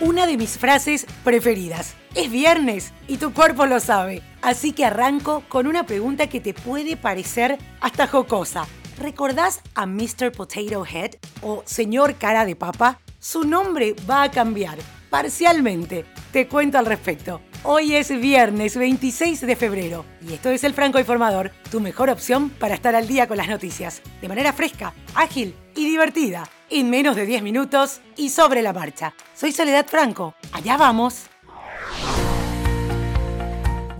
una de mis frases preferidas. Es viernes y tu cuerpo lo sabe. Así que arranco con una pregunta que te puede parecer hasta jocosa. ¿Recordás a Mr. Potato Head o Señor Cara de Papa? Su nombre va a cambiar, parcialmente. Te cuento al respecto. Hoy es viernes 26 de febrero y esto es el Franco Informador, tu mejor opción para estar al día con las noticias, de manera fresca, ágil y divertida, en menos de 10 minutos y sobre la marcha. Soy Soledad Franco, allá vamos.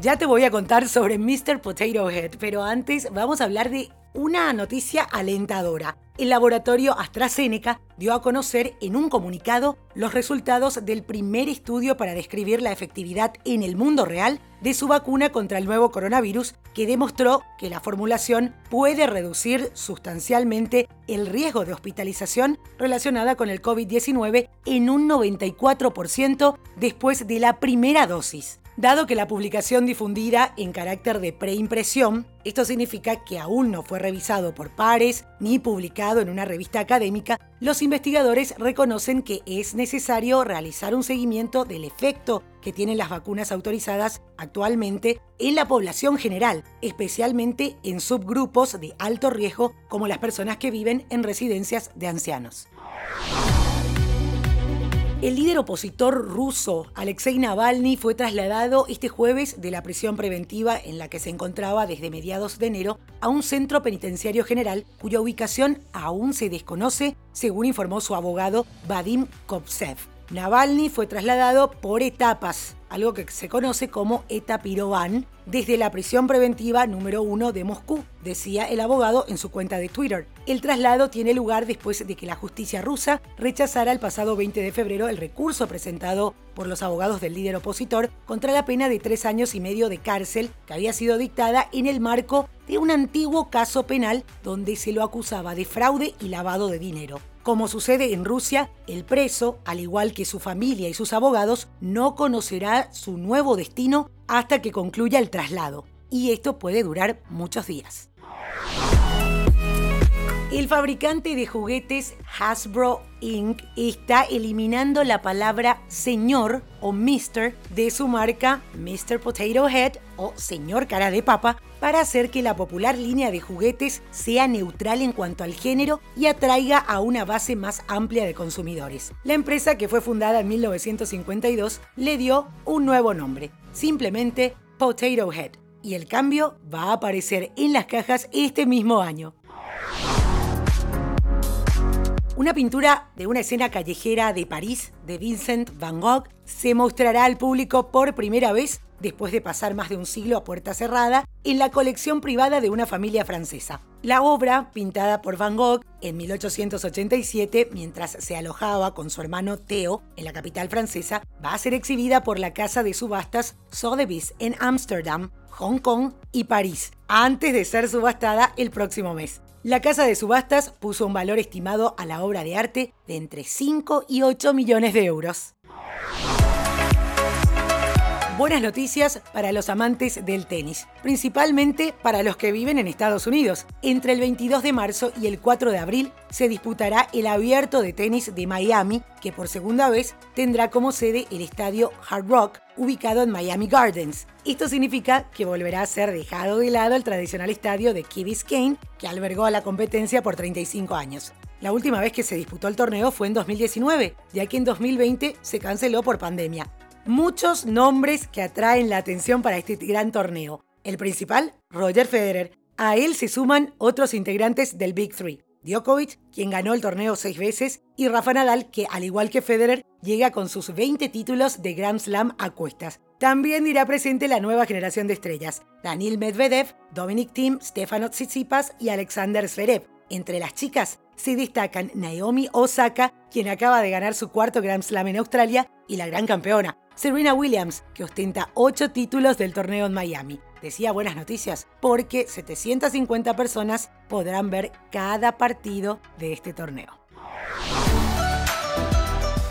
Ya te voy a contar sobre Mr. Potato Head, pero antes vamos a hablar de una noticia alentadora. El laboratorio AstraZeneca dio a conocer en un comunicado los resultados del primer estudio para describir la efectividad en el mundo real de su vacuna contra el nuevo coronavirus, que demostró que la formulación puede reducir sustancialmente el riesgo de hospitalización relacionada con el COVID-19 en un 94% después de la primera dosis. Dado que la publicación difundida en carácter de preimpresión, esto significa que aún no fue revisado por pares ni publicado en una revista académica, los investigadores reconocen que es necesario realizar un seguimiento del efecto que tienen las vacunas autorizadas actualmente en la población general, especialmente en subgrupos de alto riesgo como las personas que viven en residencias de ancianos. El líder opositor ruso, Alexei Navalny, fue trasladado este jueves de la prisión preventiva en la que se encontraba desde mediados de enero a un centro penitenciario general cuya ubicación aún se desconoce, según informó su abogado Vadim Kopsev. Navalny fue trasladado por etapas, algo que se conoce como etapirovan, desde la prisión preventiva número 1 de Moscú, decía el abogado en su cuenta de Twitter. El traslado tiene lugar después de que la justicia rusa rechazara el pasado 20 de febrero el recurso presentado por los abogados del líder opositor contra la pena de tres años y medio de cárcel que había sido dictada en el marco de un antiguo caso penal donde se lo acusaba de fraude y lavado de dinero. Como sucede en Rusia, el preso, al igual que su familia y sus abogados, no conocerá su nuevo destino hasta que concluya el traslado. Y esto puede durar muchos días. El fabricante de juguetes Hasbro Inc. está eliminando la palabra señor o Mr. de su marca Mr. Potato Head o señor cara de papa para hacer que la popular línea de juguetes sea neutral en cuanto al género y atraiga a una base más amplia de consumidores. La empresa, que fue fundada en 1952, le dio un nuevo nombre, simplemente Potato Head, y el cambio va a aparecer en las cajas este mismo año. Una pintura de una escena callejera de París de Vincent Van Gogh se mostrará al público por primera vez después de pasar más de un siglo a puerta cerrada en la colección privada de una familia francesa. La obra, pintada por Van Gogh en 1887 mientras se alojaba con su hermano Theo en la capital francesa, va a ser exhibida por la casa de subastas Sotheby's en Ámsterdam, Hong Kong y París, antes de ser subastada el próximo mes. La casa de subastas puso un valor estimado a la obra de arte de entre 5 y 8 millones de euros. Buenas noticias para los amantes del tenis, principalmente para los que viven en Estados Unidos. Entre el 22 de marzo y el 4 de abril se disputará el abierto de tenis de Miami, que por segunda vez tendrá como sede el estadio Hard Rock, ubicado en Miami Gardens. Esto significa que volverá a ser dejado de lado el tradicional estadio de Key Biscayne, que albergó a la competencia por 35 años. La última vez que se disputó el torneo fue en 2019, ya que en 2020 se canceló por pandemia muchos nombres que atraen la atención para este gran torneo. El principal, Roger Federer. A él se suman otros integrantes del Big Three. Djokovic, quien ganó el torneo seis veces, y Rafa Nadal, que al igual que Federer, llega con sus 20 títulos de Grand Slam a cuestas. También dirá presente la nueva generación de estrellas, Daniil Medvedev, Dominic Thiem, Stefano Tsitsipas y Alexander Zverev. Entre las chicas se destacan Naomi Osaka, quien acaba de ganar su cuarto Grand Slam en Australia, y la gran campeona, Serena Williams, que ostenta 8 títulos del torneo en Miami. Decía buenas noticias porque 750 personas podrán ver cada partido de este torneo.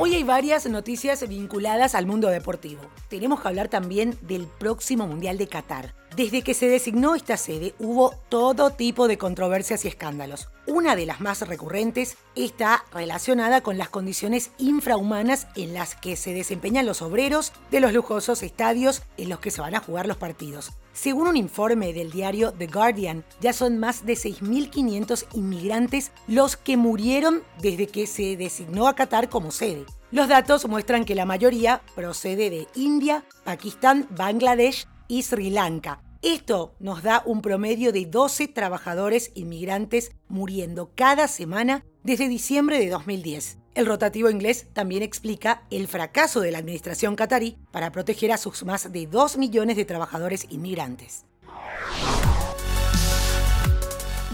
Hoy hay varias noticias vinculadas al mundo deportivo. Tenemos que hablar también del próximo Mundial de Qatar. Desde que se designó esta sede hubo todo tipo de controversias y escándalos. Una de las más recurrentes está relacionada con las condiciones infrahumanas en las que se desempeñan los obreros de los lujosos estadios en los que se van a jugar los partidos. Según un informe del diario The Guardian, ya son más de 6.500 inmigrantes los que murieron desde que se designó a Qatar como sede. Los datos muestran que la mayoría procede de India, Pakistán, Bangladesh y Sri Lanka. Esto nos da un promedio de 12 trabajadores inmigrantes muriendo cada semana desde diciembre de 2010. El rotativo inglés también explica el fracaso de la administración qatarí para proteger a sus más de 2 millones de trabajadores inmigrantes.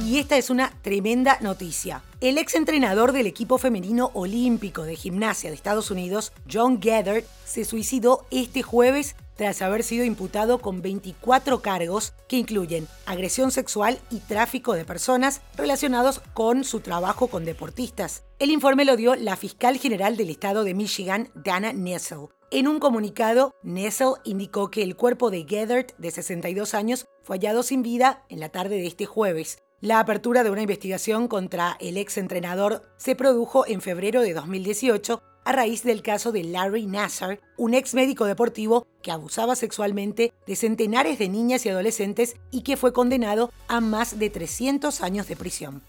Y esta es una tremenda noticia. El ex entrenador del equipo femenino olímpico de gimnasia de Estados Unidos, John Gathert, se suicidó este jueves tras haber sido imputado con 24 cargos que incluyen agresión sexual y tráfico de personas relacionados con su trabajo con deportistas. El informe lo dio la fiscal general del estado de Michigan, Dana Nessel. En un comunicado, Nessel indicó que el cuerpo de Gethert, de 62 años, fue hallado sin vida en la tarde de este jueves. La apertura de una investigación contra el ex entrenador se produjo en febrero de 2018 a raíz del caso de Larry Nassar, un ex médico deportivo que abusaba sexualmente de centenares de niñas y adolescentes y que fue condenado a más de 300 años de prisión.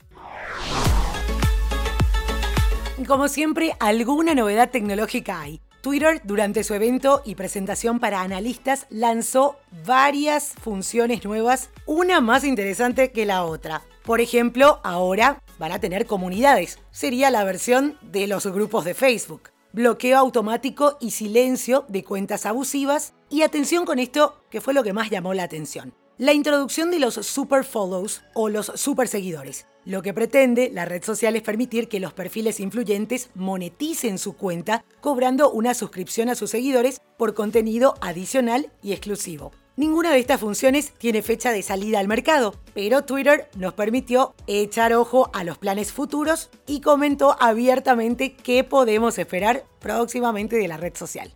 Como siempre, alguna novedad tecnológica hay. Twitter, durante su evento y presentación para analistas, lanzó varias funciones nuevas, una más interesante que la otra. Por ejemplo, ahora van a tener comunidades. Sería la versión de los grupos de Facebook. Bloqueo automático y silencio de cuentas abusivas. Y atención con esto, que fue lo que más llamó la atención. La introducción de los super follows o los super seguidores. Lo que pretende la red social es permitir que los perfiles influyentes moneticen su cuenta cobrando una suscripción a sus seguidores por contenido adicional y exclusivo. Ninguna de estas funciones tiene fecha de salida al mercado, pero Twitter nos permitió echar ojo a los planes futuros y comentó abiertamente qué podemos esperar próximamente de la red social.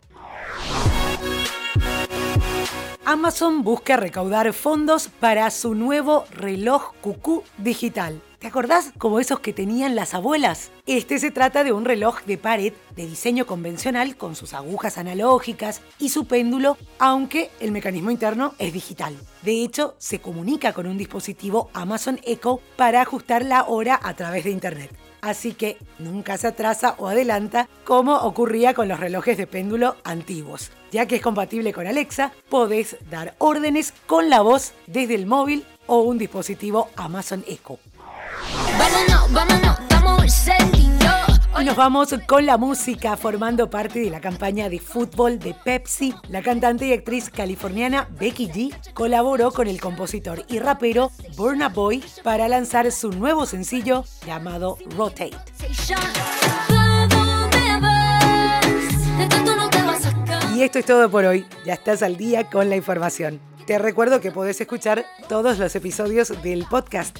Amazon busca recaudar fondos para su nuevo reloj cucú digital. ¿Te acordás como esos que tenían las abuelas? Este se trata de un reloj de pared de diseño convencional con sus agujas analógicas y su péndulo, aunque el mecanismo interno es digital. De hecho, se comunica con un dispositivo Amazon Echo para ajustar la hora a través de Internet. Así que nunca se atrasa o adelanta como ocurría con los relojes de péndulo antiguos. Ya que es compatible con Alexa, podés dar órdenes con la voz desde el móvil o un dispositivo Amazon Echo. Vámonos, vámonos, y nos vamos con la música, formando parte de la campaña de fútbol de Pepsi. La cantante y actriz californiana Becky G colaboró con el compositor y rapero Burna Boy para lanzar su nuevo sencillo llamado Rotate. Y esto es todo por hoy. Ya estás al día con la información. Te recuerdo que podés escuchar todos los episodios del podcast